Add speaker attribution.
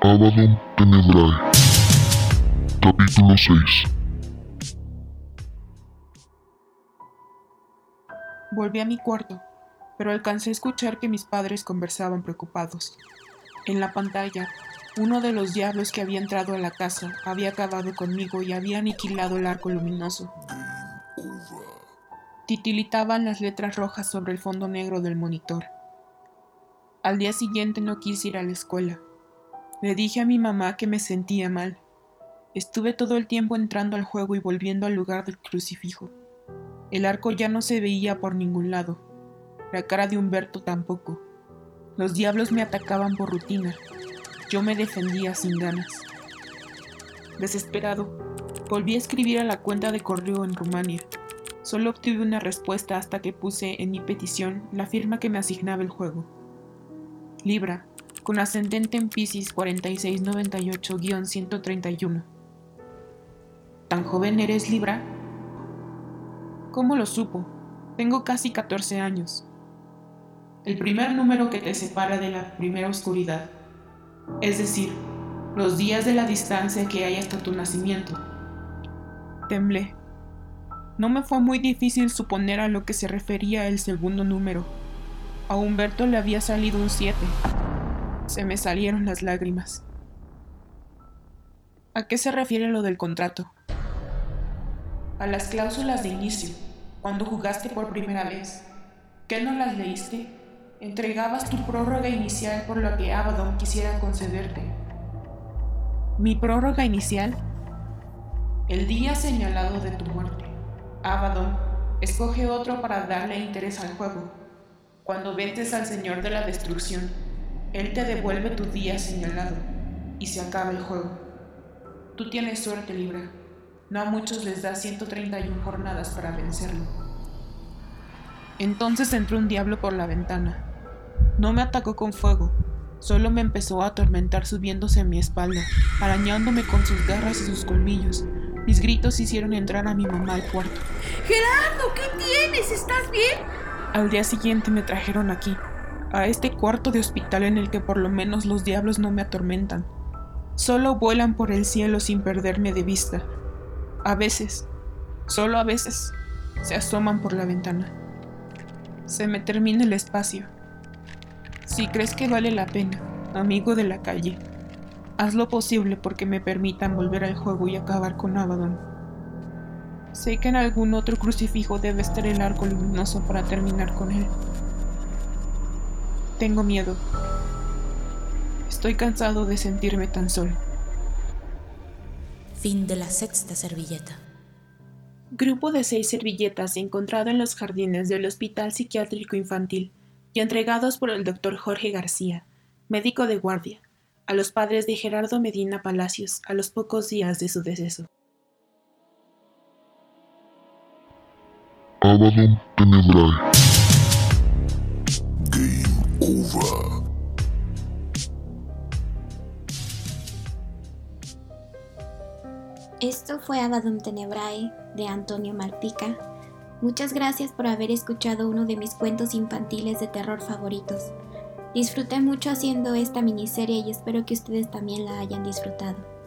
Speaker 1: Abaddon Tenebrae Capítulo 6
Speaker 2: Volví a mi cuarto, pero alcancé a escuchar que mis padres conversaban preocupados. En la pantalla, uno de los diablos que había entrado a la casa había acabado conmigo y había aniquilado el arco luminoso. Titilitaban las letras rojas sobre el fondo negro del monitor. Al día siguiente no quise ir a la escuela. Le dije a mi mamá que me sentía mal. Estuve todo el tiempo entrando al juego y volviendo al lugar del crucifijo. El arco ya no se veía por ningún lado. La cara de Humberto tampoco. Los diablos me atacaban por rutina. Yo me defendía sin ganas. Desesperado, volví a escribir a la cuenta de correo en Rumania. Solo obtuve una respuesta hasta que puse en mi petición la firma que me asignaba el juego. Libra, con ascendente en Pisces 4698-131. ¿Tan joven eres, Libra? ¿Cómo lo supo? Tengo casi 14 años. El primer número que te separa de la primera oscuridad, es decir, los días de la distancia que hay hasta tu nacimiento. Temblé. No me fue muy difícil suponer a lo que se refería el segundo número. A Humberto le había salido un 7. Se me salieron las lágrimas. ¿A qué se refiere lo del contrato? A las cláusulas de inicio, cuando jugaste por primera vez. ¿Qué no las leíste? Entregabas tu prórroga inicial por lo que Abaddon quisiera concederte. ¿Mi prórroga inicial? El día señalado de tu muerte. Abaddon escoge otro para darle interés al juego. Cuando vences al Señor de la Destrucción, Él te devuelve tu día señalado y se acaba el juego. Tú tienes suerte, Libra. No a muchos les da 131 jornadas para vencerlo. Entonces entró un diablo por la ventana. No me atacó con fuego, solo me empezó a atormentar subiéndose a mi espalda, arañándome con sus garras y sus colmillos. Mis gritos hicieron entrar a mi mamá al cuarto.
Speaker 3: Gerardo, ¿qué tienes? ¿Estás bien?
Speaker 2: Al día siguiente me trajeron aquí, a este cuarto de hospital en el que por lo menos los diablos no me atormentan. Solo vuelan por el cielo sin perderme de vista. A veces, solo a veces, se asoman por la ventana. Se me termina el espacio. Si crees que vale la pena, amigo de la calle, haz lo posible porque me permitan volver al juego y acabar con Abaddon. Sé que en algún otro crucifijo debe estar el arco luminoso para terminar con él. Tengo miedo. Estoy cansado de sentirme tan solo.
Speaker 4: Fin de la sexta servilleta.
Speaker 2: Grupo de seis servilletas encontrado en los jardines del Hospital Psiquiátrico Infantil y entregados por el doctor Jorge García, médico de guardia, a los padres de Gerardo Medina Palacios a los pocos días de su deceso.
Speaker 1: Abaddon Tenebrae
Speaker 5: Esto fue Abaddon Tenebrae de Antonio Malpica. Muchas gracias por haber escuchado uno de mis cuentos infantiles de terror favoritos. Disfruté mucho haciendo esta miniserie y espero que ustedes también la hayan disfrutado.